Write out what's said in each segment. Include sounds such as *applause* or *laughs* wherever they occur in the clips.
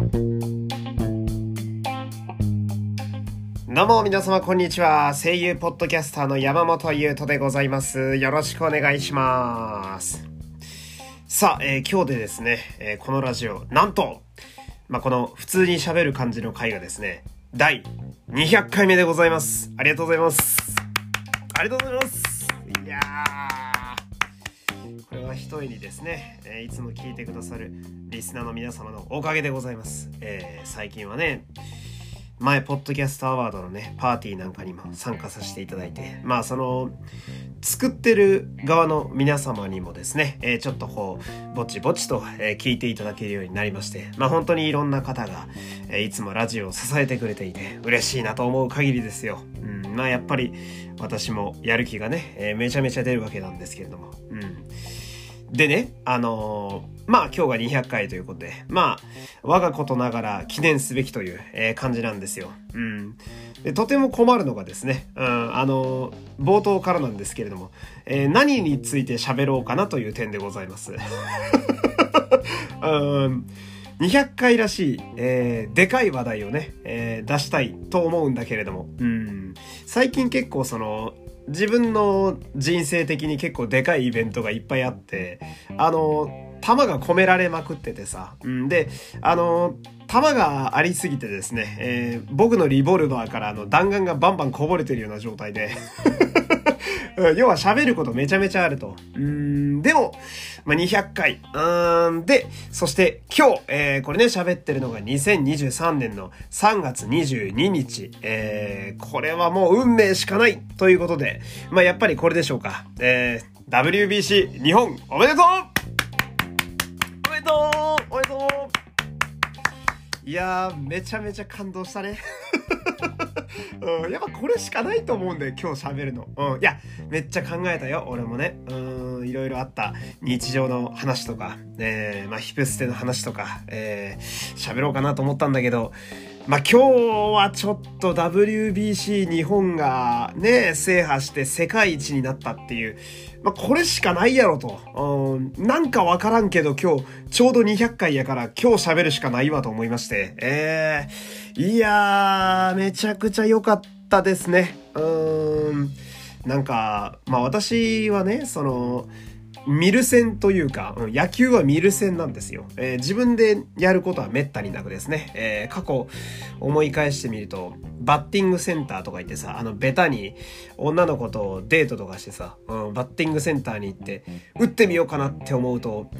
どうも皆様こんにちは。声優ポッドキャスターの山本優斗でございます。よろしくお願いします。さあ、えー、今日でですね、えー、このラジオ、なんと、まあ、この普通に喋る感じの回がですね、第200回目でございます。ありがとうございます。ありがとうございます。いやー、これは一重にですね、えー、いつも聞いてくださるリスナーの皆様のおかげでございます。えー、最近はね、前、ポッドキャストアワードのね、パーティーなんかにも参加させていただいて、まあ、その、作ってる側の皆様にもですね、えー、ちょっとこう、ぼちぼちと、えー、聞いていただけるようになりまして、まあ、本当にいろんな方が、えー、いつもラジオを支えてくれていて、嬉しいなと思う限りですよ。うん、まあ、やっぱり、私もやる気がね、えめちゃめちゃ出るわけなんですけれども、うん。でね、あのー、まあ今日が200回ということで、まあ、我がことながら記念すべきという、えー、感じなんですよ。うん。でとても困るのがですね、うん、あのー、冒頭からなんですけれども、え何について喋ろうかなという点でございます。*laughs* うん200回らしい、えー、でかい話題をね、えー、出したいと思うんだけれども、うん、最近結構その、自分の人生的に結構でかいイベントがいっぱいあって、あの、弾が込められまくっててさ。うん、で、あの、弾がありすぎてですね、えー、僕のリボルバーからあの弾丸がバンバンこぼれてるような状態で要は喋ることめちゃめちゃあると。うん、でも、まあ、200回。うん、で、そして今日、えー、これね、喋ってるのが2023年の3月22日。えー、これはもう運命しかないということで、まあ、やっぱりこれでしょうか。えー、WBC 日本おめでとうおめでとうおめでとういやー、めちゃめちゃ感動したね。うん、やっぱこれしかないと思うんだよ、今日喋るの。うん、いや、めっちゃ考えたよ、俺もね。うん、いろいろあった日常の話とか、えー、まあ、ヒプステの話とか、えー、喋ろうかなと思ったんだけど、まあ、今日はちょっと WBC 日本がね、制覇して世界一になったっていう、まあ、これしかないやろと。うん、なんかわからんけど今日ちょうど200回やから今日喋るしかないわと思いまして。えー、いやー、めちゃくちゃ良かったですね。うん、なんか、まあ私はね、その、見る線というか、野球は見る線なんですよ、えー、自分でやることはめったになくですね、えー、過去思い返してみると、バッティングセンターとか行ってさ、あの、ベタに女の子とデートとかしてさ、うん、バッティングセンターに行って、打ってみようかなって思うと、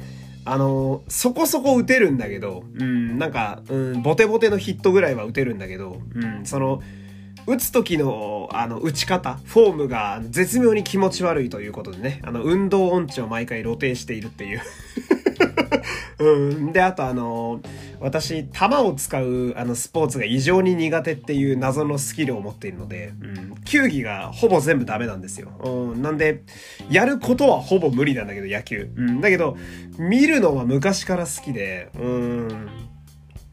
あのそこそこ打てるんだけど、うん、なんか、うん、ボテボテのヒットぐらいは打てるんだけど、うん、その、打つ時の、あの、打ち方、フォームが絶妙に気持ち悪いということでね、あの、運動音痴を毎回露呈しているっていう *laughs* うん。で、あとあの、私、球を使う、あの、スポーツが異常に苦手っていう謎のスキルを持っているので、うん。球技がほぼ全部ダメなんですよ。うん。なんで、やることはほぼ無理なんだけど、野球。うん。だけど、見るのは昔から好きで、うん。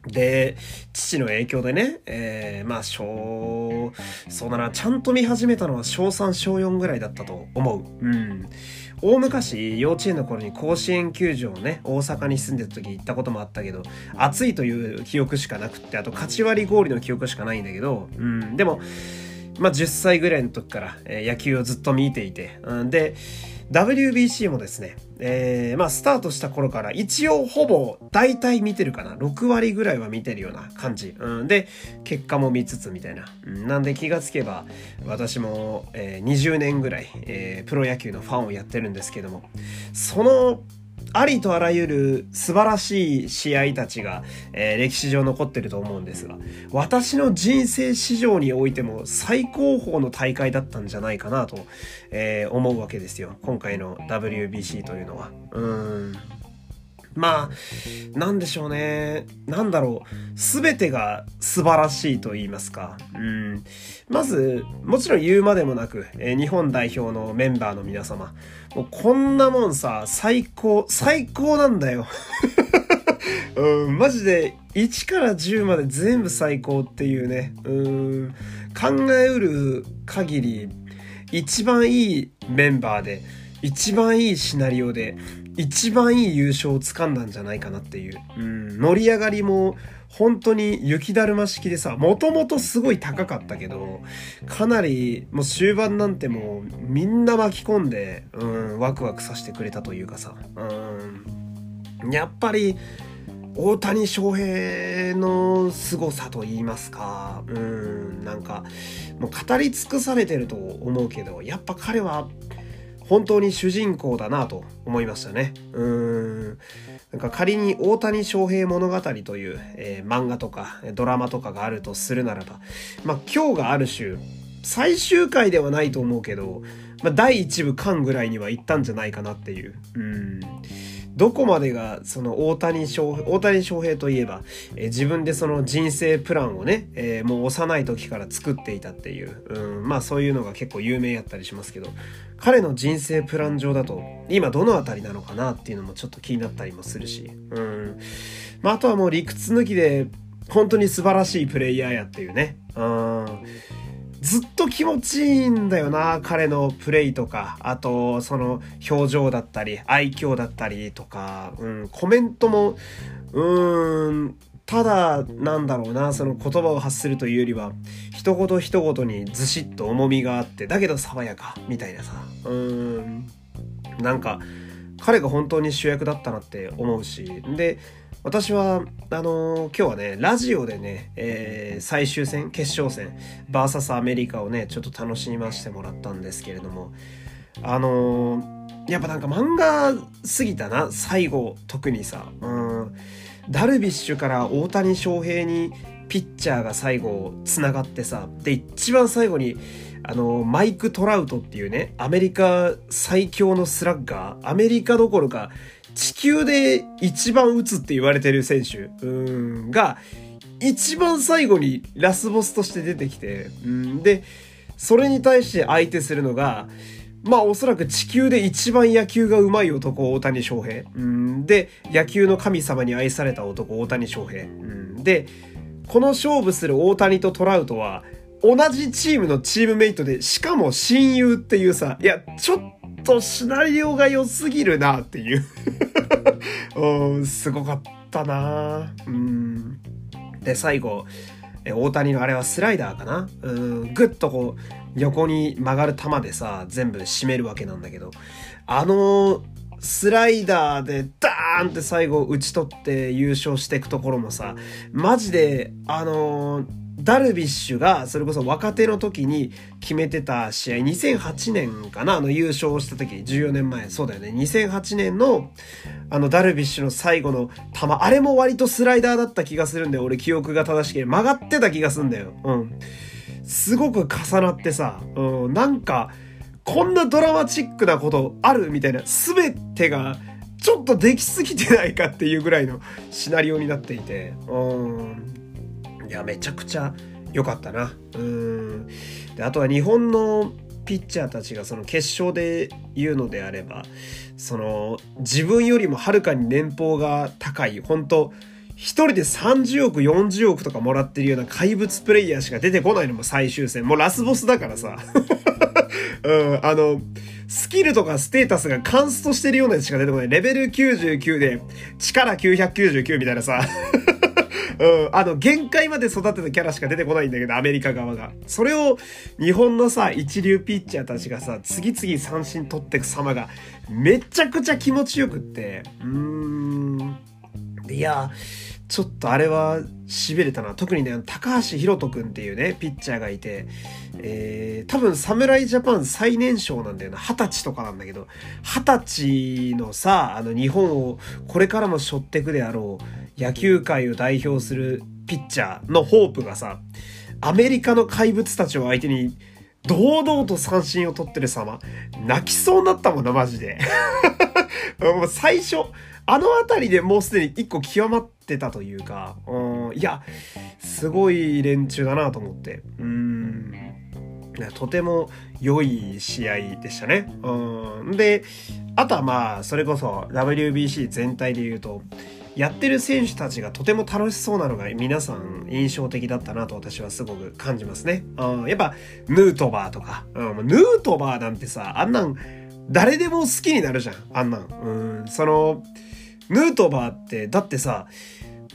で、父の影響でね、えー、まあ、小、そうだな、ちゃんと見始めたのは小3、小4ぐらいだったと思う。うん。大昔、幼稚園の頃に甲子園球場をね、大阪に住んでた時行ったこともあったけど、暑いという記憶しかなくって、あと、勝ち割り氷の記憶しかないんだけど、うん、でも、まあ、10歳ぐらいの時から、えー、野球をずっと見ていて、うん、で、WBC もですね、えー、まあスタートした頃から一応ほぼ大体見てるかな。6割ぐらいは見てるような感じ。うん、で、結果も見つつみたいな。うん、なんで気がつけば私も、えー、20年ぐらい、えー、プロ野球のファンをやってるんですけども、そのありとあらゆる素晴らしい試合たちが、えー、歴史上残ってると思うんですが、私の人生史上においても最高峰の大会だったんじゃないかなと、えー、思うわけですよ。今回の WBC というのは。うん。まあ、なんでしょうね。なんだろう。すべてが素晴らしいと言いますか。うん。まず、もちろん言うまでもなく、えー、日本代表のメンバーの皆様。もうこんなもんさ、最高、最高なんだよ。*laughs* うん、マジで1から10まで全部最高っていうね。うん、考えうる限り、一番いいメンバーで、一番いいシナリオで、一番いい優勝を掴んだんじゃないかなっていう。うん、盛り上がりも本当に雪だるま式でさ、もともとすごい高かったけど、かなりもう終盤なんてもうみんな巻き込んで、うん、ワクワクさせてくれたというかさ、うん、やっぱり、大谷翔平の凄さと言いますか、うん、なんか、もう語り尽くされてると思うけど、やっぱ彼は本当に主人公だなと思いましたね。うん。なんか仮に大谷翔平物語という、えー、漫画とかドラマとかがあるとするならば、まあ今日がある種、最終回ではないと思うけど、まあ第1部間ぐらいには行ったんじゃないかなっていう。うん。どこまでがその大谷翔平、大谷翔平といえば、えー、自分でその人生プランをね、えー、もう幼い時から作っていたっていう、うん、まあそういうのが結構有名やったりしますけど、彼の人生プラン上だと、今どの辺りなのかなっていうのもちょっと気になったりもするし、うん。まああとはもう理屈抜きで、本当に素晴らしいプレイヤーやっていうね、うん。ずっと気持ちいいんだよな、彼のプレイとか、あと、その表情だったり、愛嬌だったりとか、うん、コメントも、うーん、ただ、なんだろうな、その言葉を発するというよりは、一言一言にずしっと重みがあって、だけど爽やか、みたいなさ、うーん、なんか、彼が本当に主役だったなって思うし、で、私は、あのー、今日はね、ラジオでね、えー、最終戦、決勝戦、バーサスアメリカをね、ちょっと楽しみませてもらったんですけれども、あのー、やっぱなんか漫画すぎたな、最後、特にさ、うん、ダルビッシュから大谷翔平にピッチャーが最後、繋がってさ、で、一番最後に、あの、マイク・トラウトっていうね、アメリカ最強のスラッガー、アメリカどころか、地球で一番打つって言われてる選手、が、一番最後にラスボスとして出てきて、うん、で、それに対して相手するのが、まあおそらく地球で一番野球が上手い男、大谷翔平。うん、で、野球の神様に愛された男、大谷翔平。うん、で、この勝負する大谷とトラウトは、同じチームのチームメイトで、しかも親友っていうさ、いや、ちょっとシナリオが良すぎるなっていう。うん、すごかったな。うん。で、最後、大谷のあれはスライダーかな？うん、ぐっとこう、横に曲がる球でさ、全部締めるわけなんだけど、あのスライダーでダーンって最後打ち取って優勝していくところもさ、マジで、あのーダルビッシュが、それこそ若手の時に決めてた試合、2008年かなあの優勝した時、14年前、そうだよね。2008年の、あの、ダルビッシュの最後の球、あれも割とスライダーだった気がするんだよ。俺記憶が正しければ。曲がってた気がするんだよ。うん。すごく重なってさ、うん、なんか、こんなドラマチックなことあるみたいな、すべてが、ちょっとできすぎてないかっていうぐらいのシナリオになっていて、うん。いや、めちゃくちゃ良かったな。うん。で、あとは日本のピッチャーたちがその決勝で言うのであれば、その自分よりもはるかに年俸が高い、本当一人で30億、40億とかもらってるような怪物プレイヤーしか出てこないのも最終戦。もうラスボスだからさ。*laughs* うん、あの、スキルとかステータスがカンストしてるようなやつしか出てこない。レベル99で力999みたいなさ。うん、あの、限界まで育てたキャラしか出てこないんだけど、アメリカ側が。それを、日本のさ、一流ピッチャーたちがさ、次々三振取ってく様が、めちゃくちゃ気持ちよくって、うーん。いや、ちょっとあれは痺れたな。特にね、高橋宏斗くんっていうね、ピッチャーがいて、えー、多分侍ジャパン最年少なんだよな。二十歳とかなんだけど、二十歳のさ、あの日本をこれからも背負ってくであろう野球界を代表するピッチャーのホープがさ、アメリカの怪物たちを相手に堂々と三振を取ってる様、泣きそうになったもんな、マジで。*laughs* もう最初、あの辺りでもうすでに一個極まってたというか、うん、いや、すごい連中だなと思って。うん。とても良い試合でしたね。うん。で、あとはまあ、それこそ WBC 全体で言うと、やってる選手たちがとても楽しそうなのが皆さん印象的だったなと私はすごく感じますね。うん、やっぱ、ヌートバーとか、うん、ヌートバーなんてさ、あんなん、誰でも好きになるじゃん、あんなん。うん、その、ヌートバーって、だってさ、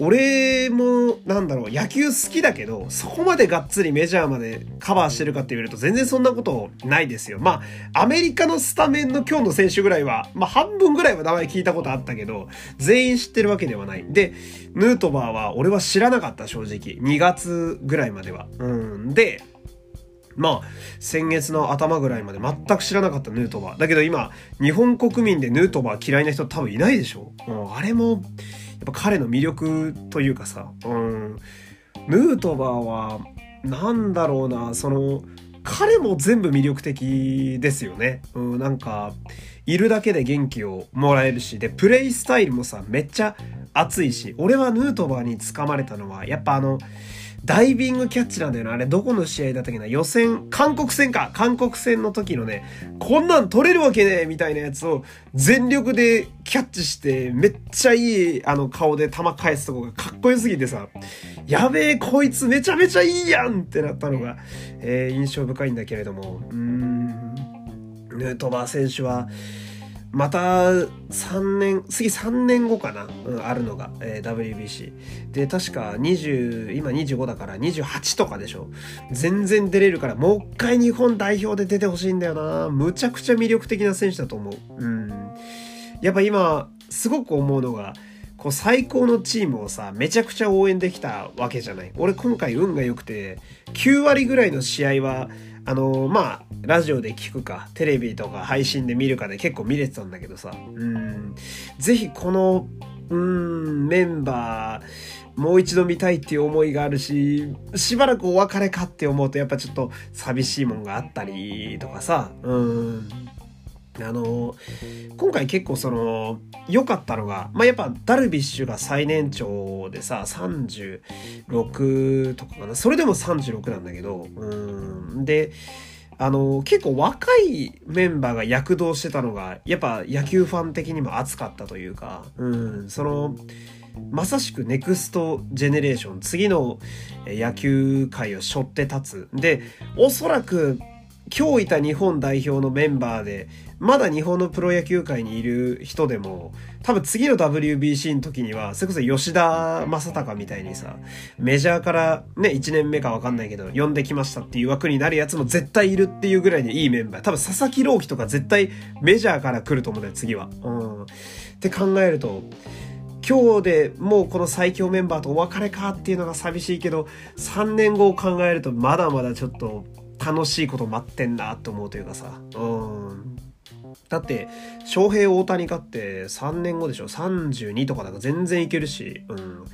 俺も、なんだろう、野球好きだけど、そこまでがっつりメジャーまでカバーしてるかって言われると全然そんなことないですよ。まあ、アメリカのスタメンの今日の選手ぐらいは、まあ半分ぐらいは名前聞いたことあったけど、全員知ってるわけではない。で、ヌートバーは俺は知らなかった、正直。2月ぐらいまでは。うん。で、まあ、先月の頭ぐらいまで全く知らなかったヌートバー。だけど今、日本国民でヌートバー嫌いな人多分いないでしょ。うん、あれも、やっぱ彼の魅力というかさ、うん、ヌートバーは、なんだろうな、その、彼も全部魅力的ですよね。うん、なんか、いるだけで元気をもらえるし、で、プレイスタイルもさ、めっちゃ熱いし、俺はヌートバーにつかまれたのは、やっぱあの、ダイビングキャッチなんだよな。あれ、どこの試合だったっけな予選、韓国戦か。韓国戦の時のね、こんなん取れるわけねえみたいなやつを全力でキャッチして、めっちゃいい、あの、顔で球返すとこがかっこよすぎてさ、やべえ、こいつめちゃめちゃいいやんってなったのが、えー、印象深いんだけれども、うーん、ヌートバー選手は、また3年、次3年後かな、うん、あるのが、えー、WBC。で、確か20、今25だから28とかでしょ？全然出れるから、もう一回日本代表で出てほしいんだよな。むちゃくちゃ魅力的な選手だと思う。うん。やっぱ今、すごく思うのが、こう最高のチームをさ、めちゃくちゃ応援できたわけじゃない。俺今回運が良くて、9割ぐらいの試合は、あのー、まあ、ラジオで聞くか、テレビとか配信で見るかで結構見れてたんだけどさ、うん、ぜひこの、うん、メンバー、もう一度見たいっていう思いがあるし、しばらくお別れかって思うとやっぱちょっと寂しいもんがあったりとかさ、うん。あの、今回結構その、良かったのが、まあ、やっぱダルビッシュが最年長でさ、36とかかな。それでも36なんだけど、うん。で、あの、結構若いメンバーが躍動してたのが、やっぱ野球ファン的にも熱かったというか、うん、その、まさしくネクストジェネレーション、次の野球界を背負って立つ。で、おそらく今日いた日本代表のメンバーで、まだ日本のプロ野球界にいる人でも、多分次の WBC の時には、それこそ吉田正尚みたいにさ、メジャーからね、1年目かわかんないけど、呼んできましたっていう枠になるやつも絶対いるっていうぐらいにいいメンバー。多分佐々木朗希とか絶対メジャーから来ると思うんだよ、次は。うん。って考えると、今日でもうこの最強メンバーとお別れかっていうのが寂しいけど、3年後を考えるとまだまだちょっと楽しいこと待ってんなって思うというかさ。うん。だって、翔平大谷かって3年後でしょ ?32 とかだから全然いけるし、うん。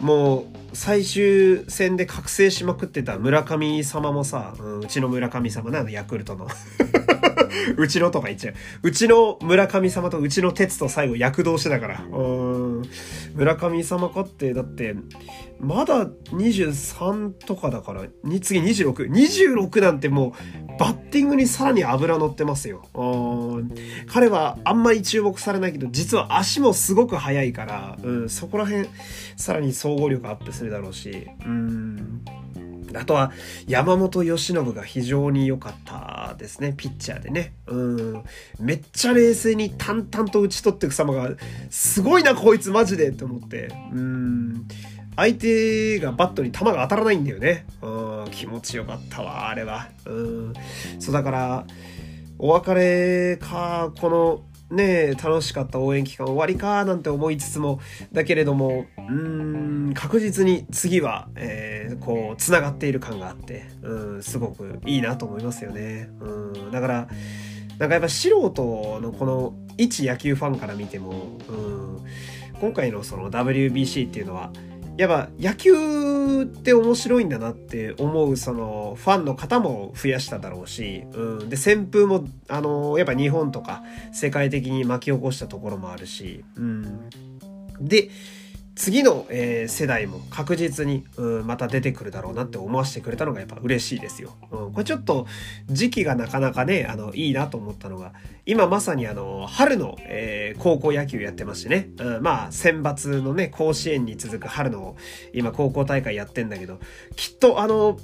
もう、最終戦で覚醒しまくってた村上様もさ、うん、うちの村上様なの、ヤクルトの。*laughs* うちのとか言っちゃう。うちの村上様とうちの鉄と最後躍動してたから。うん。村上様かって、だって、まだ23とかだから、に次26。26なんてもう、バッティングにさらに油乗ってますよ。うん。彼はあんまり注目されないけど、実は足もすごく速いから、うん、そこら辺、さらにそう総合力アップするだろうし、うん。あとは、山本由伸が非常に良かったですね。ピッチャーでね。うん。めっちゃ冷静に淡々と打ち取っていく様が、すごいな、こいつマジでって思って。うん。相手がバットに球が当たらないんだよね。うん。気持ちよかったわ、あれは。うん。そうだから、お別れか、この、ね楽しかった応援期間終わりかなんて思いつつも、だけれども、うん、確実に次は、えー、こう、繋がっている感があって、うん、すごくいいなと思いますよね。うん、だから、なんかやっぱ素人のこの一野球ファンから見ても、うん、今回のその WBC っていうのは、やっぱ野球って面白いんだなって思うそのファンの方も増やしただろうし、うん、で旋風もあのやっぱ日本とか世界的に巻き起こしたところもあるし、うん、で次の、えー、世代も確実に、うん、また出てくるだろうなって思わせてくれたのがやっぱ嬉しいですよ。うん、これちょっと時期がなかなかね、あの、いいなと思ったのが、今まさにあの、春の、えー、高校野球やってましてね、うん、まあ、選抜のね、甲子園に続く春の、今高校大会やってんだけど、きっとあの、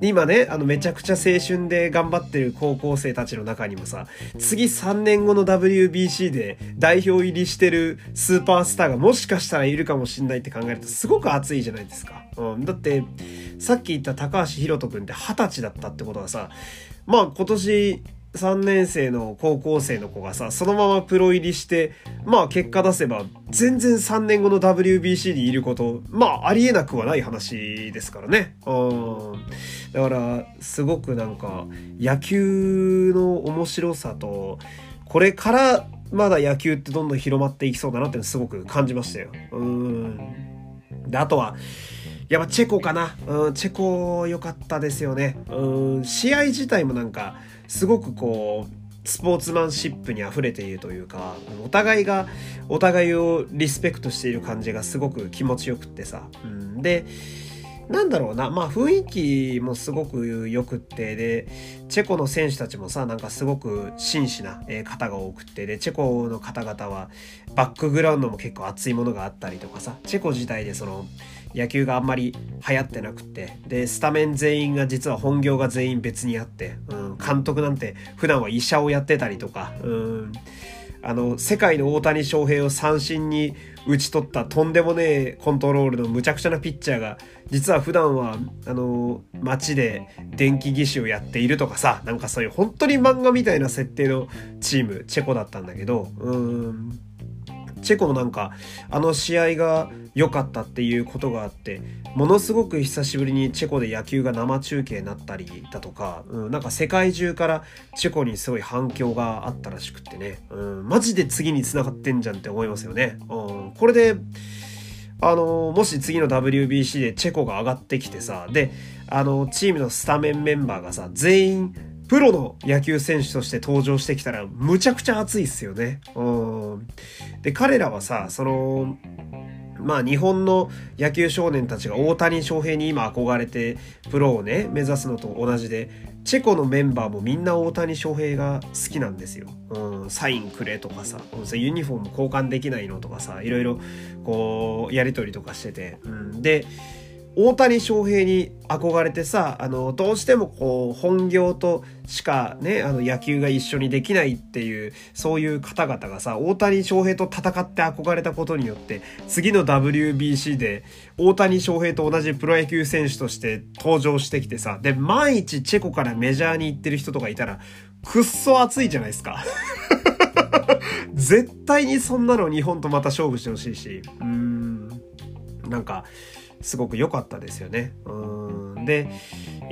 今ね、あの、めちゃくちゃ青春で頑張ってる高校生たちの中にもさ、次3年後の WBC で代表入りしてるスーパースターがもしかしたらいるかもしんないって考えるとすごく熱いじゃないですか。うん。だって、さっき言った高橋宏斗君って二十歳だったってことはさ、まあ今年3年生の高校生の子がさ、そのままプロ入りして、まあ結果出せば、全然3年後の WBC にいること、まあありえなくはない話ですからね。うん。だから、すごくなんか、野球の面白さと、これからまだ野球ってどんどん広まっていきそうだなってすごく感じましたよ。うん。で、あとは、やっぱチェコかな。うん、チェコ良かったですよね。うん、試合自体もなんか、すごくこう、スポーツマンシップに溢れているというか、お互いがお互いをリスペクトしている感じがすごく気持ちよくってさ。うん、で、なんだろうな、まあ雰囲気もすごく良くって、で、チェコの選手たちもさ、なんかすごく真摯な方が多くって、で、チェコの方々はバックグラウンドも結構熱いものがあったりとかさ、チェコ自体でその、野球があんまり流行ってなくって。でスタメン全員が実は本業が全員別にあって、うん、監督なんて普段は医者をやってたりとか、うん、あの世界の大谷翔平を三振に打ち取ったとんでもねえコントロールのむちゃくちゃなピッチャーが実は普段はあの街で電気技師をやっているとかさ。なんかそういう本当に漫画みたいな設定のチームチェコだったんだけど。うん。チェコもなんかあの試合が良かったっていうことがあってものすごく久しぶりにチェコで野球が生中継になったりだとか、うん、なんか世界中からチェコにすごい反響があったらしくってね、うん、マジで次に繋がってんじゃんって思いますよね。うん、これであのもし次の WBC でチェコが上がってきてさであのチームのスタメンメンバーがさ全員プロの野球選手として登場してきたらむちゃくちゃ熱いっすよね。うん。で、彼らはさ、その、まあ日本の野球少年たちが大谷翔平に今憧れてプロをね目指すのと同じでチェコのメンバーもみんな大谷翔平が好きなんですよ。うん、サインくれとかさユニフォーム交換できないのとかさいろいろこうやり取りとかしてて、うん、で大谷翔平に憧れてさあのどうしてもこう本業としかねあの野球が一緒にできないっていうそういう方々がさ大谷翔平と戦って憧れたことによって次の WBC で大谷翔平と同じプロ野球選手として登場してきてさで万一チェコからメジャーに行ってる人とかいたらくっそ熱いじゃないですか。*laughs* 絶対にそんなの日本とまた勝負してほしいし。うん。なんかすごく良かったですよね。うんで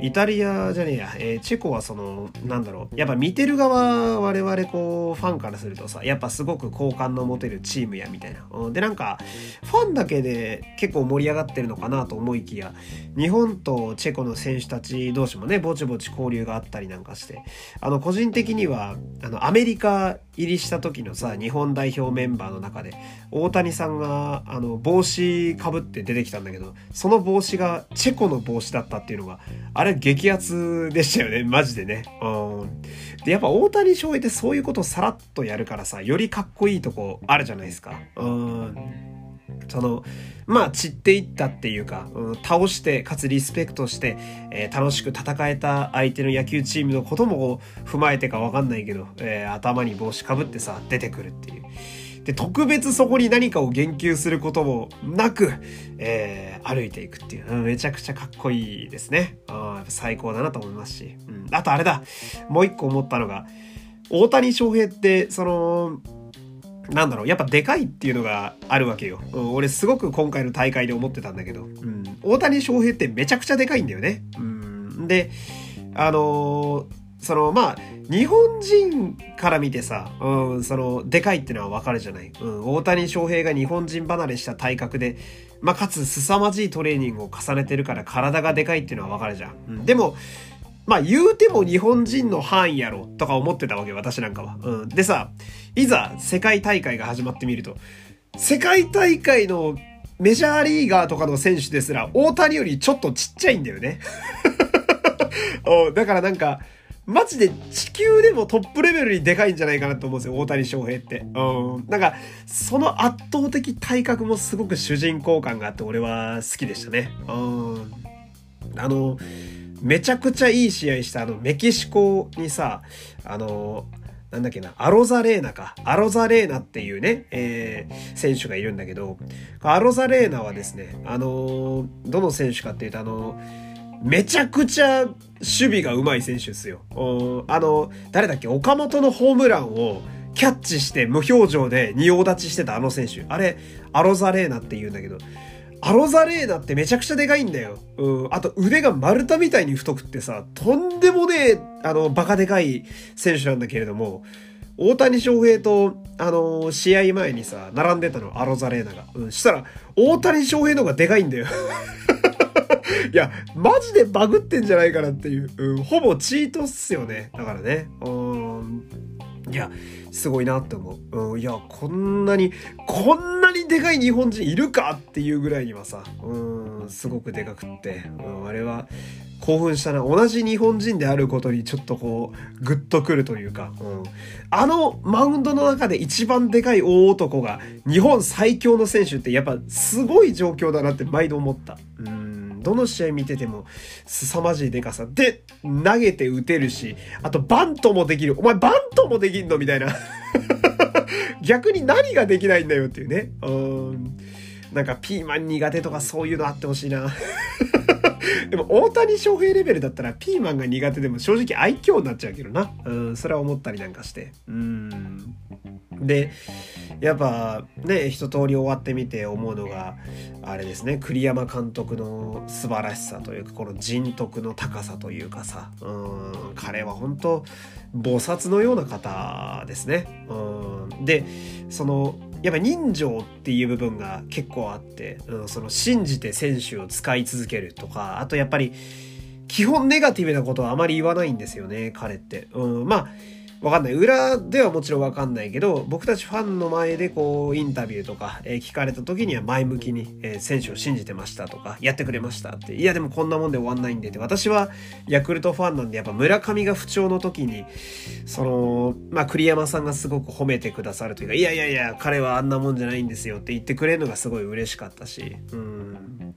イタリアじゃねえや、えー、チェコはそのなんだろう。やっぱ見てる側我々こうファンからするとさやっぱすごく好感の持てるチームやみたいな、うん、でなんかファンだけで結構盛り上がってるのかなと思いきや日本とチェコの選手たち同士もねぼちぼち交流があったりなんかしてあの個人的にはあのアメリカ入りした時のさ日本代表メンバーの中で大谷さんがあの帽子かぶって出てきたんだけどその帽子がチェコの帽子だったっていうのがあれ激アツでしたよね。マジでね。うん。でやっぱ大谷翔平ってそういうことをさらっとやるからさよりかっこいいとこあるじゃないですか。うん。そのまあ散っていったっていうか、うん、倒してかつリスペクトして、えー、楽しく戦えた相手の野球チームのことも踏まえてかわかんないけど、えー、頭に帽子かぶってさ出てくるっていう。で、特別そこに何かを言及することもなく、えー、歩いていくっていう、うん、めちゃくちゃかっこいいですね。あ最高だなと思いますし。うん、あとあれだ、もう一個思ったのが、大谷翔平って、その、なんだろう、やっぱでかいっていうのがあるわけよ。うん、俺すごく今回の大会で思ってたんだけど、うん、大谷翔平ってめちゃくちゃでかいんだよね。うん、で、あのー、その、まあ、日本人から見てさ、うん、その、でかいってのはわかるじゃない。うん、大谷翔平が日本人離れした体格で、まあ、かつ凄まじいトレーニングを重ねてるから体がでかいっていうのはわかるじゃん。うん、でも、まあ言うても日本人の範囲やろとか思ってたわけ私なんかは。うん。でさ、いざ世界大会が始まってみると、世界大会のメジャーリーガーとかの選手ですら大谷よりちょっとちっちゃいんだよね。*laughs* だからなんか、マジで地球でもトップレベルにでかいんじゃないかなと思うんですよ、大谷翔平って。うん。なんか、その圧倒的体格もすごく主人公感があって俺は好きでしたね。うん。あの、めちゃくちゃいい試合したあのメキシコにさ、あの、なんだっけな、アロザレーナか。アロザレーナっていうね、えー、選手がいるんだけど、アロザレーナはですね、あの、どの選手かっていうと、あの、めちゃくちゃ守備が上手い選手ですよ。あの、誰だっけ、岡本のホームランをキャッチして無表情で仁王立ちしてたあの選手。あれ、アロザレーナって言うんだけど、アロザレーナってめちゃくちゃでかいんだよ。うん。あと腕が丸太みたいに太くってさ、とんでもねえ、あの、バカでかい選手なんだけれども、大谷翔平と、あの試合前にさ、並んでたの、アロザレーナが。うん。したら、大谷翔平の方がでかいんだよ。*laughs* *laughs* いや、マジでバグってんじゃないかなっていう。うん。ほぼチートっすよね。だからね。うん。いや、すごいなって思う。うん、いや、こんなに、こんなにでかい日本人いるかっていうぐらいにはさ、うん、すごくでかくって、うん、あれは興奮したな。同じ日本人であることにちょっとこう、グッとくるというか、うん、あのマウンドの中で一番でかい大男が日本最強の選手ってやっぱすごい状況だなって毎度思った。うんどの試合見てても凄まじいデカさ。で、投げて打てるし、あとバントもできる。お前バントもできんの？みたいな。*laughs* 逆に何ができないんだよっていうね。うん。なんかピーマン苦手とかそういうのあってほしいな。*laughs* でも大谷翔平レベルだったらピーマンが苦手でも正直愛嬌になっちゃうけどな。うん、それは思ったりなんかして。うん。で、やっぱね、一通り終わってみて思うのが、あれですね、栗山監督の素晴らしさというか、この人徳の高さというかさ、うん、彼は本当菩薩のような方ですね。うん、で、その、やっぱ人情っていう部分が結構あって、うん、その信じて選手を使い続けるとか、あとやっぱり、基本ネガティブなことはあまり言わないんですよね、彼って。うん、まあ、わかんない。裏ではもちろんわかんないけど、僕たちファンの前でこう、インタビューとか、えー、聞かれた時には前向きに、えー、選手を信じてましたとか、やってくれましたって。いや、でもこんなもんで終わんないんでって。私はヤクルトファンなんで、やっぱ村上が不調の時に、その、まあ、栗山さんがすごく褒めてくださるというか、いやいやいや、彼はあんなもんじゃないんですよって言ってくれるのがすごい嬉しかったし、うん。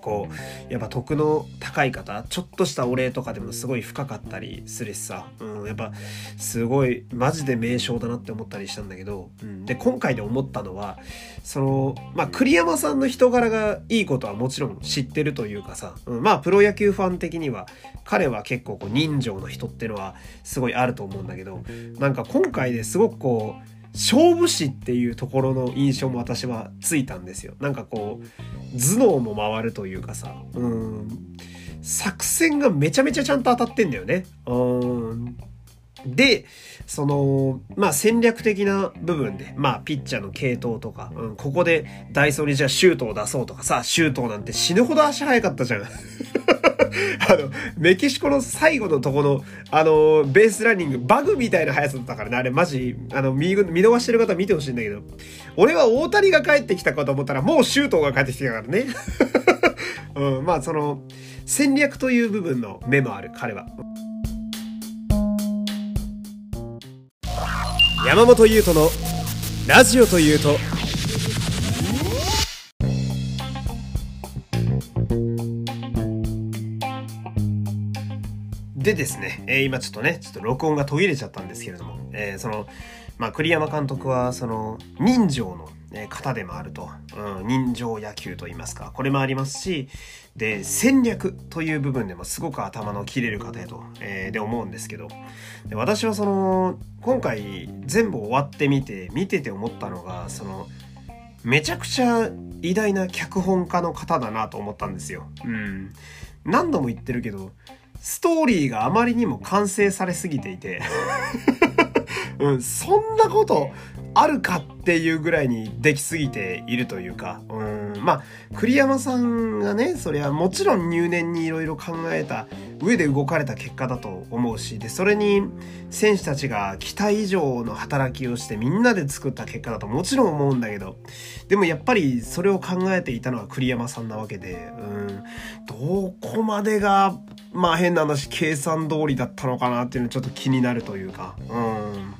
こうやっぱ徳の高い方ちょっとしたお礼とかでもすごい深かったりするしさ、うん、やっぱすごいマジで名称だなって思ったりしたんだけど、うん、で今回で思ったのはそのまあ栗山さんの人柄がいいことはもちろん知ってるというかさ、うん、まあプロ野球ファン的には彼は結構こう人情の人ってのはすごいあると思うんだけど。なんか今回ですごくこう勝負師っていうところの印象も私はついたんですよ。なんかこう、頭脳も回るというかさ、うん、作戦がめちゃめちゃちゃんと当たってんだよね。うん。で、その、まあ戦略的な部分で、まあピッチャーの系統とか、うん、ここでダイソーにじゃあシュートを出そうとかさ、シュートなんて死ぬほど足速かったじゃん。*laughs* あの、メキシコの最後のとこの、あの、ベースランニング、バグみたいな速さだったからね、あれマジ、あの、見、見逃してる方見てほしいんだけど、俺は大谷が帰ってきたかと思ったら、もうシュートが帰ってきてたからね。*laughs* うん、まあ、その、戦略という部分の目もある、彼は。山本優斗のラジオというと。でですね、えー、今ちょっとね、ちょっと録音が途切れちゃったんですけれども、えー、その、まあ、栗山監督は、その、人情の、方でもあると、うん、人情野球と言いますか、これもありますし、で、戦略という部分でもすごく頭の切れる方やと、えー、で思うんですけど、で私はその、今回全部終わってみて、見てて思ったのが、その、めちゃくちゃ偉大な脚本家の方だなと思ったんですよ。うん。何度も言ってるけど、ストーリーがあまりにも完成されすぎていて *laughs* うん、そんなことあるかっていうぐらいにできすぎているというか、うん、まあ、栗山さんがね、それはもちろん入念にいろいろ考えた上で動かれた結果だと思うし、で、それに選手たちが期待以上の働きをしてみんなで作った結果だともちろん思うんだけど、でもやっぱりそれを考えていたのは栗山さんなわけで、うん、どこまでが、まあ変な話、計算通りだったのかなっていうのはちょっと気になるというか、うん。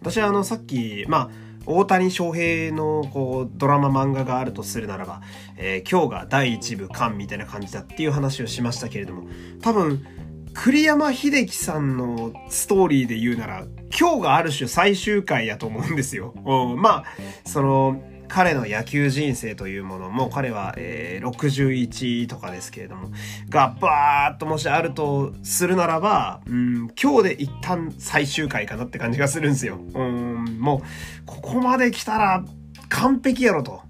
私はあのさっき、まあ、大谷翔平のこうドラマ漫画があるとするならば、えー、今日が第1部完みたいな感じだっていう話をしましたけれども、多分、栗山英樹さんのストーリーで言うなら、今日がある種最終回やと思うんですよ。うん、まあ、その、彼の野球人生というものも、彼は、えー、61とかですけれども、がバーっともしあるとするならば、うん、今日で一旦最終回かなって感じがするんですよ。うん、もう、ここまで来たら完璧やろと。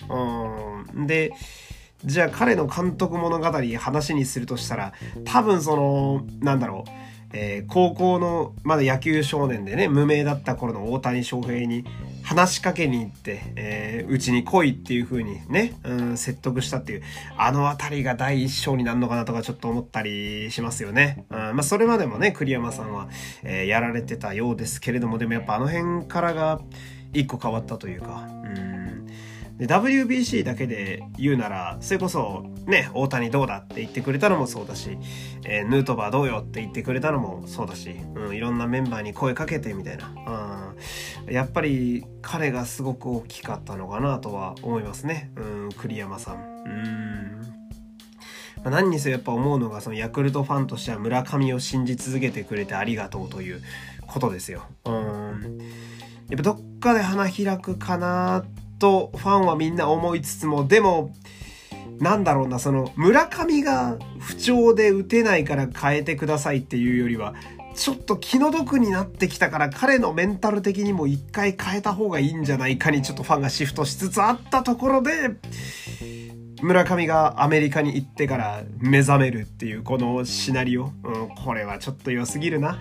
うん、で、じゃあ彼の監督物語話にするとしたら、多分その、なんだろう、えー、高校のまだ野球少年でね、無名だった頃の大谷翔平に話しかけに行って、えー、うちに来いっていう風にね、うん、説得したっていう、あのあたりが第一章になるのかなとかちょっと思ったりしますよね。うん、まあそれまでもね、栗山さんは、えー、やられてたようですけれども、でもやっぱあの辺からが一個変わったというか、うんで WBC だけで言うならそれこそね大谷どうだって言ってくれたのもそうだし、えー、ヌートバーどうよって言ってくれたのもそうだし、うん、いろんなメンバーに声かけてみたいな、うん、やっぱり彼がすごく大きかったのかなとは思いますね、うん、栗山さん。うん何にせよやっぱ思うのがそのヤクルトファンとしては村上を信じ続けてくれてありがとうということですよ。うんやっぱどっかで花開くかなとファンはみんな思いつつも、でも、なんだろうな、その、村上が不調で打てないから変えてくださいっていうよりは、ちょっと気の毒になってきたから彼のメンタル的にも一回変えた方がいいんじゃないかにちょっとファンがシフトしつつあったところで、村上がアメリカに行ってから目覚めるっていうこのシナリオ。うん、これはちょっと良すぎるな。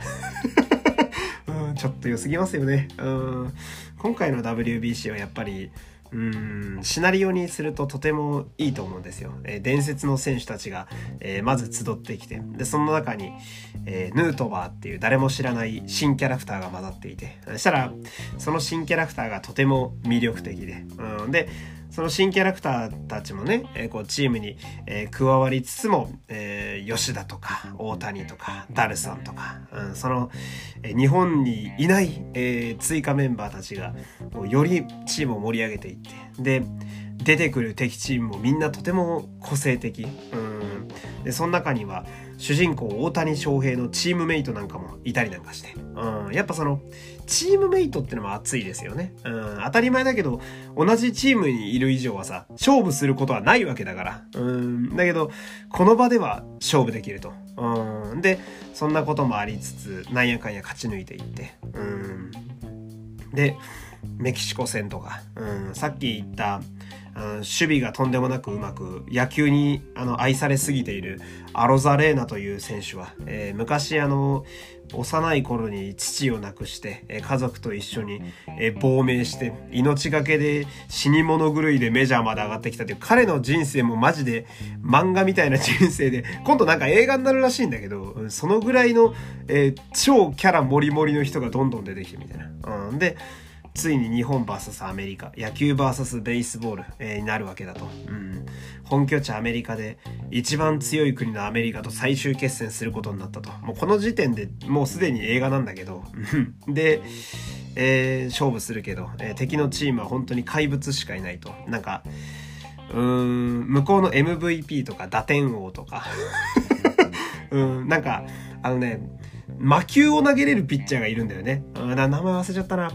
*laughs* うん、ちょっと良すぎますよね。うん、今回の WBC はやっぱり、うん、シナリオにするととてもいいと思うんですよ。えー、伝説の選手たちが、えー、まず集ってきて、で、その中に、えー、ヌートバーっていう誰も知らない新キャラクターが混ざっていて、そしたら、その新キャラクターがとても魅力的で、うん、で、その新キャラクターたちもね、えー、こうチームに、えー、加わりつつも、えー、吉田とか大谷とかダルさんとか、うん、その、えー、日本にいない、えー、追加メンバーたちがよりチームを盛り上げていってで出てくる敵チームもみんなとても個性的、うん、でその中には主人公大谷翔平のチームメイトなんかもいたりなんかして、うん、やっぱそのチームメイトってのも熱いですよね。うん、当たり前だけど、同じチームにいる以上はさ、勝負することはないわけだから。うん、だけど、この場では勝負できると。うん、で、そんなこともありつつ、なんやかんや勝ち抜いていって。うん、で、メキシコ戦とか、うん、さっき言った、守備がとんでもなくうまく野球にあの愛されすぎているアロザレーナという選手は、えー、昔あの幼い頃に父を亡くして、え、家族と一緒に、え、亡命して命がけで死に物狂いでメジャーまで上がってきたという彼の人生もマジで漫画みたいな人生で今度なんか映画になるらしいんだけどそのぐらいの、え超キャラモリモリの人がどんどん出てきてみたいな。うん、でついに日本 VS アメリカ、野球 VS ベースボール、えー、になるわけだと。うん。本拠地アメリカで一番強い国のアメリカと最終決戦することになったと。もうこの時点でもうすでに映画なんだけど。で、えー、勝負するけど、えー、敵のチームは本当に怪物しかいないと。なんか、うん、向こうの MVP とか打点王とか、*laughs* うん、なんか、あのね、魔球を投げれるピッチャーがいるんだよね。名前忘れちゃったな。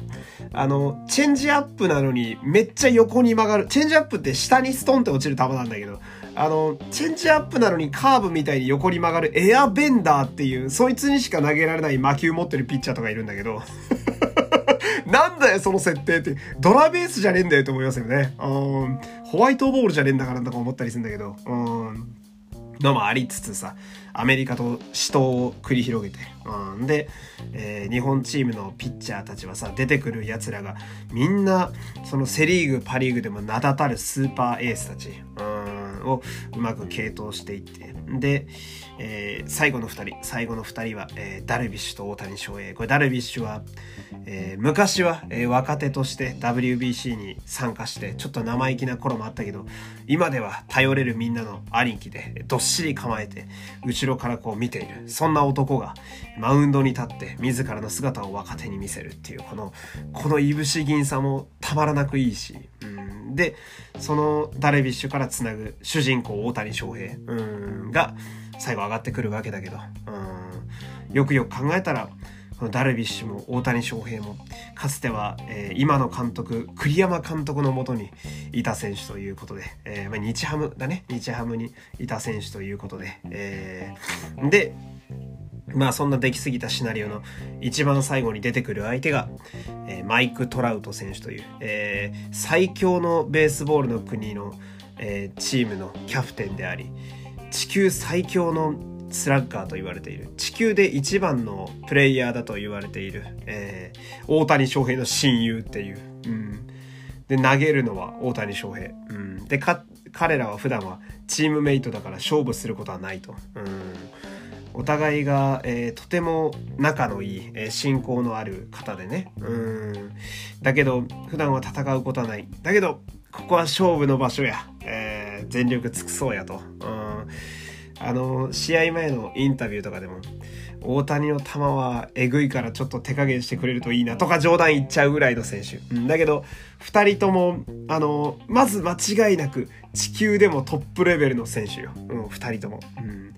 あの、チェンジアップなのにめっちゃ横に曲がる。チェンジアップって下にストンって落ちる球なんだけど、あの、チェンジアップなのにカーブみたいに横に曲がるエアベンダーっていう、そいつにしか投げられない魔球持ってるピッチャーとかいるんだけど、*laughs* なんだよ、その設定って。ドラベースじゃねえんだよと思いますよね。うん。ホワイトボールじゃねえんだからとか思ったりするんだけど。うん。のもありつつさ、アメリカと死闘を繰り広げて、うん、で、えー、日本チームのピッチャーたちはさ出てくるやつらがみんなそのセ・リーグパ・リーグでも名だたるスーパーエースたち、うん、をうまく継投していってで、えー、最後の2人最後の2人は、えー、ダルビッシュと大谷翔平。これダルビッシュは、えー、昔は、え若手として WBC に参加してちょっと生意気な頃もあったけど今では頼れるみんなの兄貴でどっしり構えて後ろからこう見ている。そんな男がマウンドに立って自らの姿を若手に見せるっていうこのこのいぶし銀さもたまらなくいいし、うん、でそのダルビッシュからつなぐ主人公大谷翔平、うん、が最後上がってくるわけだけど、うん、よくよく考えたらこのダルビッシュも大谷翔平もかつては、えー、今の監督栗山監督のもとにいた選手ということで、えーまあ、日ハムだね。日ハムにいた選手ということで、えー、でまあそんな出来すぎたシナリオの一番最後に出てくる相手が、えー、マイク・トラウト選手という、えー、最強のベースボールの国の、えー、チームのキャプテンであり地球最強のスラッガーと言われている地球で一番のプレイヤーだと言われている、えー、大谷翔平の親友っていう、うん、で投げるのは大谷翔平、うん、で彼らは普段はチームメイトだから勝負することはないと、うん。お互いが、えー、とても仲のいい、えー、信仰のある方でね。うん。だけど普段は戦うことはない。だけどここは勝負の場所や、えー、全力尽くそうやと。うん。あの試合前のインタビューとかでも大谷の球はえぐいからちょっと手加減してくれるといいなとか冗談言っちゃうぐらいの選手、うん、だけど2人ともあのまず間違いなく地球でもトップレベルの選手よ、うん、2人とも、うん、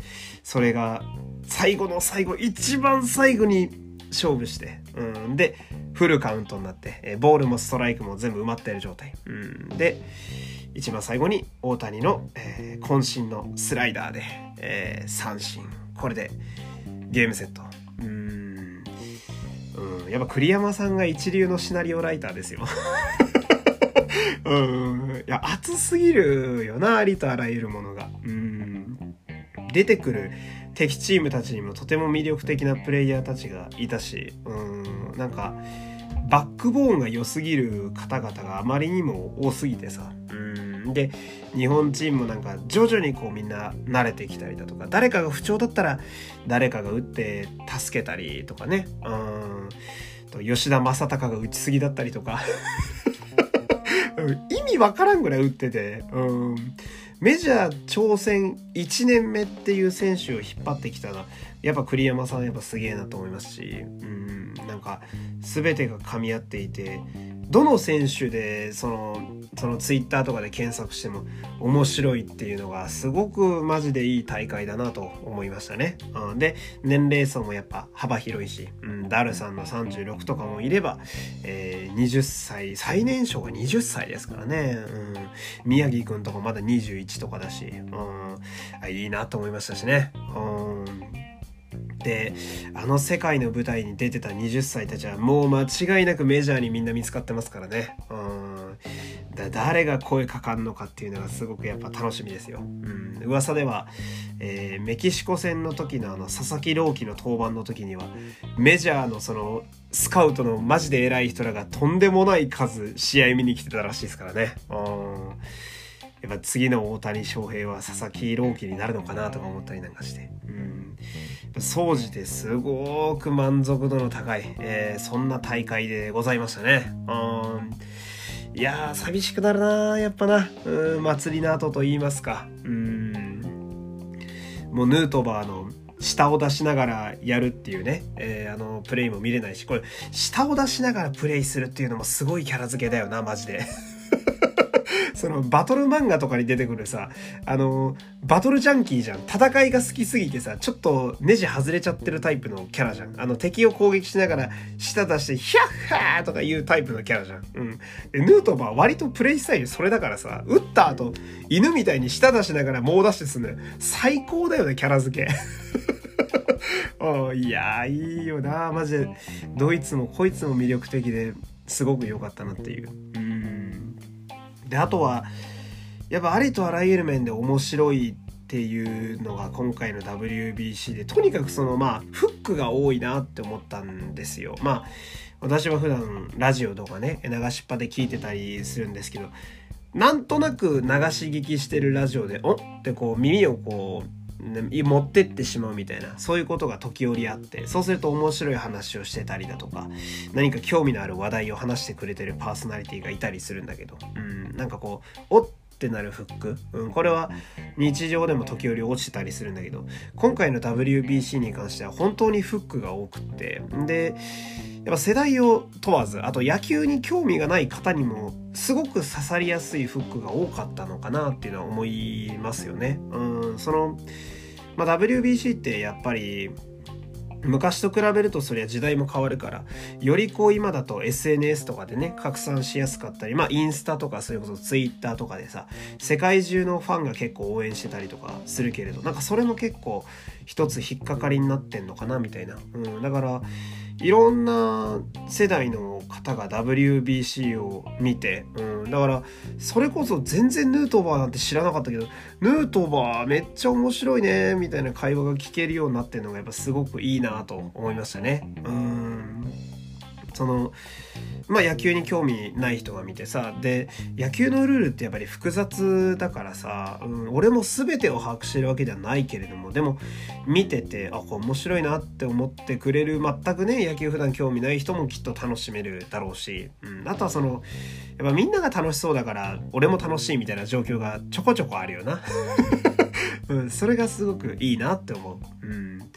それが最後の最後一番最後に勝負して、うん、でフルカウントになって、えボールもストライクも全部埋まってる状態、うん、で一番最後に大谷の、えー、渾身のスライダーで、えー、三振。これでゲームセット。うん。うん。やっぱ栗山さんが一流のシナリオライターですよ。*laughs* うん。いや熱すぎるよなありとあらゆるものが。うん。出てくる敵チームたちにもとても魅力的なプレイヤーたちがいたしうんなんかバックボーンが良すぎる方々があまりにも多すぎてさうんで日本チームもなんか徐々にこうみんな慣れてきたりだとか誰かが不調だったら誰かが打って助けたりとかねうんと吉田正尚が打ちすぎだったりとか。*laughs* 意味わからんぐらい打っててうん。メジャー挑戦1年目っていう選手を引っ張ってきたらやっぱ栗山さんやっぱすげえなと思いますしうんなんか全てが噛み合っていてどの選手でそのそのツイッターとかで検索しても面白いっていうのがすごくマジでいい大会だなと思いましたね。うん、で年齢層もやっぱ幅広いし、うん、ダルさんの36とかもいれば、えー、20歳最年少が20歳ですからね、うん、宮城くんとかまだ21とかだし、うん、いいなと思いましたしね。うんであの世界の舞台に出てた20歳たちはもう間違いなくメジャーにみんな見つかってますからね。うん。だ誰が声かかんのかっていうのがすごくやっぱ楽しみですよ、うん、噂では、えー、メキシコ戦の時のあの佐々木朗希の登板の時にはメジャーのそのスカウトのマジで偉い人らがとんでもない数試合見に来てたらしいですからね。うんやっぱ次の大谷翔平は佐々木朗希になるのかなとか思ったりなんかして、うん、総じてすごく満足度の高い、えー、そんな大会でございましたね。うんいやー、寂しくなるなやっぱな。うん、祭りの後と言いますか。うん。もうヌートバーの下を出しながらやるっていうね、えー、あの、プレイも見れないし、これ、下を出しながらプレイするっていうのもすごいキャラ付けだよな、マジで。そのバトル漫画とかに出てくるさ、あの、バトルジャンキーじゃん。戦いが好きすぎてさ、ちょっとネジ外れちゃってるタイプのキャラじゃん。あの、敵を攻撃しながら舌出して、ヒャッハーとかいうタイプのキャラじゃん。うん。で、ヌートバー割とプレイスタイルそれだからさ、撃った後、犬みたいに舌出しながら猛ダッシュすんの。最高だよね、キャラ付け。*laughs* おいやいいよなマジで。どいつもこいつも魅力的ですごく良かったなっていう。であとはやっぱありとあらゆる面で面白いっていうのが今回の WBC でとにかくそのまあフックが多いなって思ったんですよ。まあ私は普段ラジオとかね流しっぱで聞いてたりするんですけどなんとなく流し聞きしてるラジオで、おってこう耳をこう、持ってってしまうみたいな、そういうことが時折あって、そうすると面白い話をしてたりだとか、何か興味のある話題を話してくれてるパーソナリティがいたりするんだけど、うん、なんかこう、おってなるフック、うん、これは日常でも時折落ちてたりするんだけど今回の WBC に関しては本当にフックが多くってでやっぱ世代を問わずあと野球に興味がない方にもすごく刺さりやすいフックが多かったのかなっていうのは思いますよね。うんそのまあ、WBC ってやっぱり昔と比べるとそりゃ時代も変わるからよりこう今だと SNS とかでね拡散しやすかったりまあインスタとかそれこそ Twitter とかでさ世界中のファンが結構応援してたりとかするけれどなんかそれも結構一つ引っかかりになってんのかなみたいな、うん、だからいろんな世代の方が WBC を見て、うん、だからそれこそ全然ヌートバーなんて知らなかったけどヌートバーめっちゃ面白いねみたいな会話が聞けるようになってるのがやっぱすごくいいなと思いましたね。うんそのまあ野球に興味ない人が見てさで野球のルールってやっぱり複雑だからさ、うん、俺も全てを把握してるわけではないけれどもでも見ててあこれ面白いなって思ってくれる全くね野球普段興味ない人もきっと楽しめるだろうし、うん、あとはそのやっぱみんなが楽しそうだから俺も楽しいみたいな状況がちょこちょこあるよな。*laughs* うん、それがすごくいいなって思う。うん、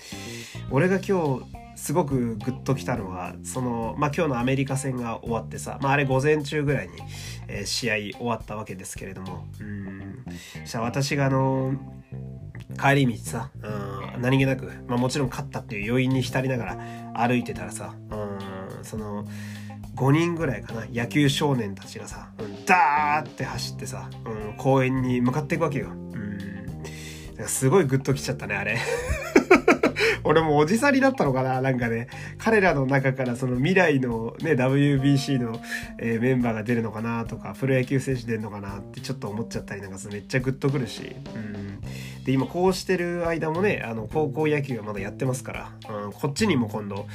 俺が今日すごくグッときたのはその、まあ、今日のアメリカ戦が終わってさ、まあ、あれ午前中ぐらいに、えー、試合終わったわけですけれども。うん。したら私があの帰り道さ、うん、何気なく、まあ、もちろん勝ったっていう余韻に浸りながら歩いてたらさ、うん、その5人ぐらいかな野球少年たちがさ、うん、ダーって走ってさ、うん、公園に向かっていくわけよ。うん、すごいグッときちゃったねあれ。*laughs* 俺もおじさんになったのかななんかね、彼らの中からその未来のね、WBC の、えー、メンバーが出るのかなとか、プロ野球選手出るのかなってちょっと思っちゃったりなんかめっちゃグッとくるし、うん。で、今こうしてる間もね、あの、高校野球がまだやってますから、うん、こっちにも今度、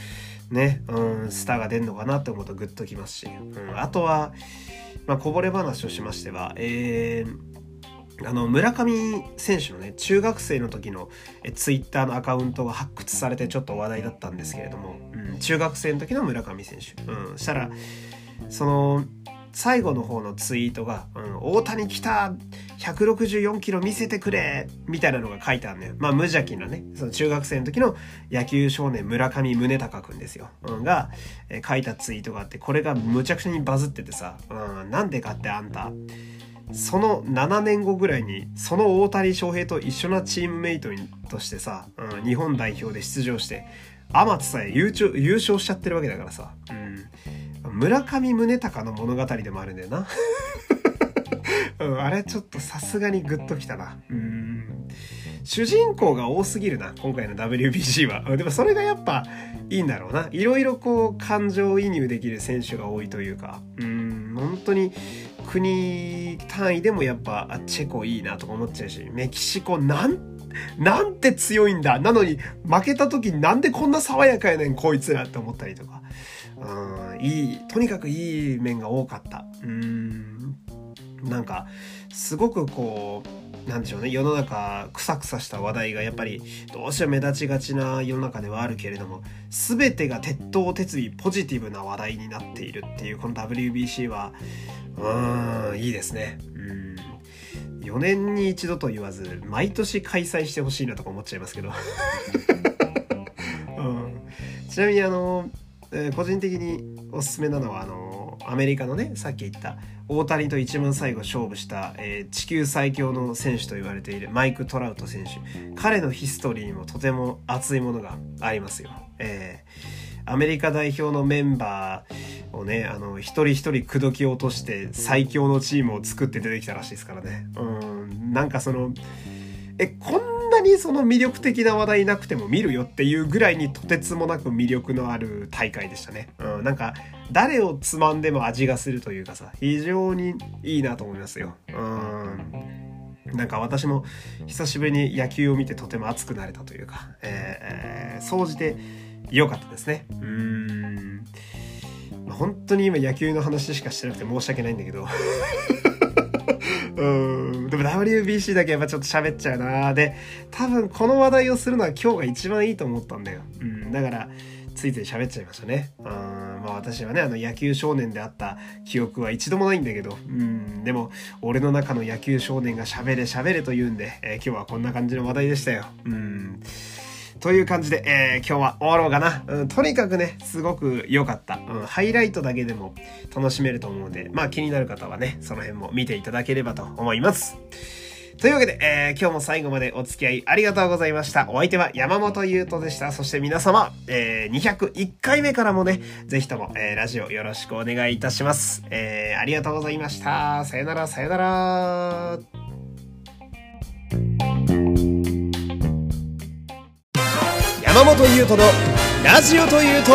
ね、うん、スターが出るのかなって思うとグッときますし、うん、あとは、まあ、こぼれ話をしましては、えー、あの村上選手のね中学生の時のえツイッターのアカウントが発掘されてちょっと話題だったんですけれども、うん、中学生の時の村上選手、うん、したらその最後の方のツイートが「うん、大谷来た164キロ見せてくれ!」みたいなのが書いてあるのよ。まあ無邪気なねその中学生の時の野球少年村上宗隆くんですよ、うん、が、え書いたツイートがあってこれがむちゃくちゃにバズっててさ「うん、なんでかってあんたその7年後ぐらいにその大谷翔平と一緒なチームメイトとしてさ、うん、日本代表で出場して天津さえ優勝優勝しちゃってるわけだからさ、うん、村上宗隆の物語でもあるんだよな、*laughs* うん、あれちょっとさすがにグッときたな。うん。主人公が多すぎるな今回の WBC は。*laughs* でもそれがやっぱいいんだろうな。いろいろこう感情移入できる選手が多いというか。うん本当に国単位でもやっぱあチェコいいなとか思っちゃうしメキシコなんなんて強いんだなのに負けた時になんでこんな爽やかやねんこいつらって思ったりとか。うんいいとにかくいい面が多かった。うんなんかすごくこうなんでしょうね。世の中くさくさした話題がやっぱりどうしても目立ちがちな世の中ではあるけれども全てが鉄頭鉄尾ポジティブな話題になっているっていうこの WBC はうんいいですね。うん。4年に一度と言わず毎年開催してほしいなとか思っちゃいますけど、うん、*laughs* ちなみにあの、えー、個人的におすすめなのはあのアメリカのねさっき言った大谷と一番最後勝負した、えー、地球最強の選手と言われているマイク・トラウト選手。彼のヒストリーにもとても熱いものがありますよ、えー、アメリカ代表のメンバーをねあの一人一人口説き落として最強のチームを作って出てきたらしいですからね。うんなんかそのえこんなにその魅力的な話題なくても見るよっていうぐらいにとてつもなく魅力のある大会でしたね。うん、なんか誰をつまんでも味がするというかさ非常にいいなと思いますよ。うんなんか私も久しぶりに野球を見てとても熱くなれたというか、えー、総じて良かったですね。うん。本当に今野球の話しかしてなくて申し訳ないんだけど *laughs* うん。でも WBC だけやっぱちょっと喋っちゃうなで、多分この話題をするのは今日が一番いいと思ったんだよ。うん。だから、ついつい喋っちゃいましたね。うん。まあ私はね、あの野球少年であった記憶は一度もないんだけど、うん。でも、俺の中の野球少年が喋れ喋れと言うんで、えー、今日はこんな感じの話題でしたよ。うん。という感じで、えー、今日は終わろうかな。うん、とにかくね、すごく良かった。うん、ハイライトだけでも楽しめると思うので、まあ気になる方はね、その辺も見ていただければと思います。というわけで、えー、今日も最後までお付き合いありがとうございました。お相手は山本優斗でした。そして皆様、えー、201回目からもね、ぜひとも、えー、ラジオよろしくお願いいたします。えー、ありがとうございました。さよなら、さよなら。山本優斗のラジオというと